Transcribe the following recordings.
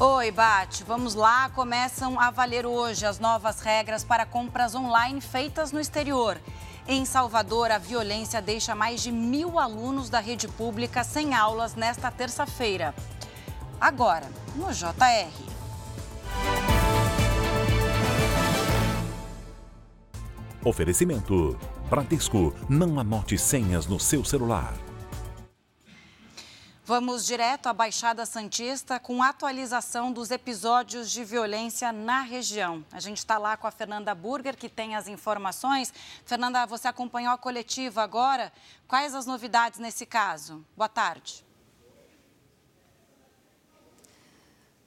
Oi, Bate. Vamos lá. Começam a valer hoje as novas regras para compras online feitas no exterior. Em Salvador, a violência deixa mais de mil alunos da rede pública sem aulas nesta terça-feira. Agora, no JR. Oferecimento: Bradesco. Não anote senhas no seu celular. Vamos direto à Baixada Santista com atualização dos episódios de violência na região. A gente está lá com a Fernanda Burger, que tem as informações. Fernanda, você acompanhou a coletiva agora. Quais as novidades nesse caso? Boa tarde.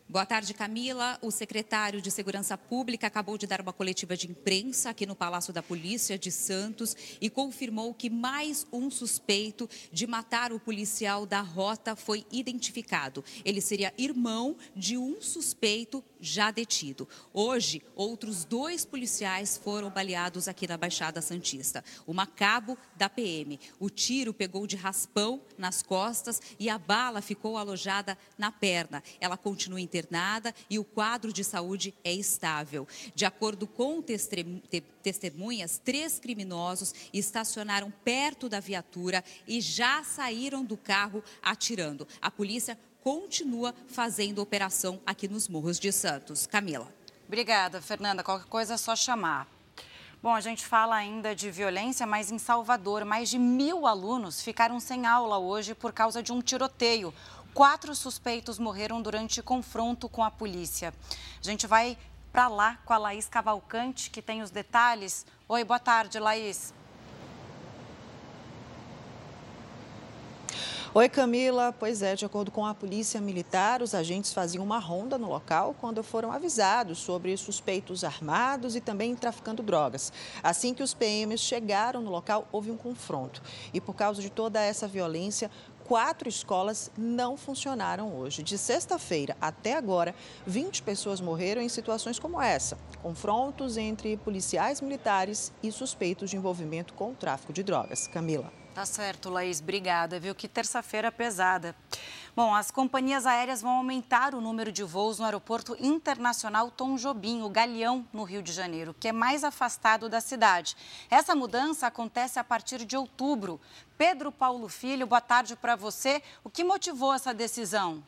Boa tarde, Camila. O secretário de Segurança Pública acabou de dar uma coletiva de imprensa aqui no Palácio da Polícia de Santos e confirmou que mais um suspeito de matar o policial da rota foi identificado. Ele seria irmão de um suspeito já detido. Hoje, outros dois policiais foram baleados aqui na Baixada Santista. Uma cabo da PM. O tiro pegou de raspão nas costas e a bala ficou alojada na perna. Ela continua internada e o quadro de saúde é estável. De acordo com testemunhas, três criminosos estacionaram perto da viatura e já saíram do carro atirando. A polícia continua fazendo operação aqui nos Morros de Santos. Camila. Obrigada, Fernanda. Qualquer coisa é só chamar. Bom, a gente fala ainda de violência, mas em Salvador, mais de mil alunos ficaram sem aula hoje por causa de um tiroteio. Quatro suspeitos morreram durante confronto com a polícia. A gente vai para lá com a Laís Cavalcante, que tem os detalhes. Oi, boa tarde, Laís. Oi, Camila. Pois é, de acordo com a Polícia Militar, os agentes faziam uma ronda no local quando foram avisados sobre suspeitos armados e também traficando drogas. Assim que os PMs chegaram no local, houve um confronto. E por causa de toda essa violência, quatro escolas não funcionaram hoje. De sexta-feira até agora, 20 pessoas morreram em situações como essa: confrontos entre policiais militares e suspeitos de envolvimento com o tráfico de drogas. Camila. Tá certo, Laís. Obrigada, viu? Que terça-feira pesada. Bom, as companhias aéreas vão aumentar o número de voos no Aeroporto Internacional Tom Jobim, o Galeão, no Rio de Janeiro, que é mais afastado da cidade. Essa mudança acontece a partir de outubro. Pedro Paulo Filho, boa tarde para você. O que motivou essa decisão?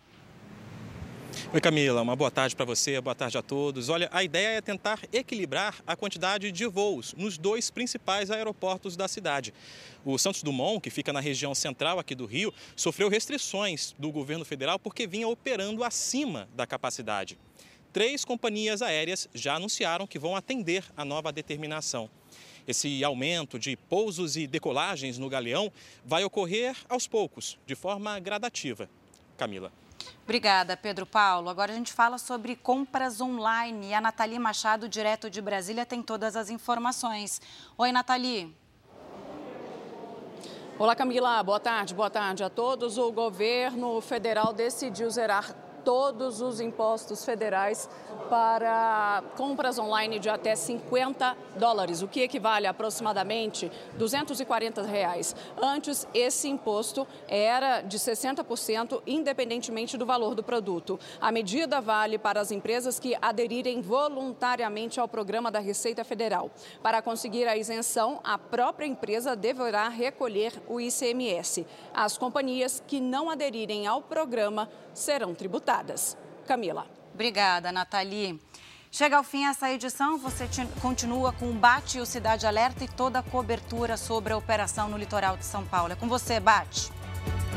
Oi, Camila, uma boa tarde para você, boa tarde a todos. Olha, a ideia é tentar equilibrar a quantidade de voos nos dois principais aeroportos da cidade. O Santos Dumont, que fica na região central aqui do Rio, sofreu restrições do governo federal porque vinha operando acima da capacidade. Três companhias aéreas já anunciaram que vão atender a nova determinação. Esse aumento de pousos e decolagens no Galeão vai ocorrer aos poucos, de forma gradativa. Camila. Obrigada, Pedro Paulo. Agora a gente fala sobre compras online. E a Nathalie Machado, direto de Brasília, tem todas as informações. Oi, Nathalie. Olá, Camila. Boa tarde. Boa tarde a todos. O governo federal decidiu zerar todos os impostos federais para compras online de até 50 dólares, o que equivale a aproximadamente 240 reais. Antes, esse imposto era de 60%, independentemente do valor do produto. A medida vale para as empresas que aderirem voluntariamente ao programa da Receita Federal. Para conseguir a isenção, a própria empresa deverá recolher o ICMS. As companhias que não aderirem ao programa serão tributadas. Camila. Obrigada, Nathalie. Chega ao fim essa edição, você continua com o Bate o Cidade Alerta e toda a cobertura sobre a operação no litoral de São Paulo. É com você, Bate.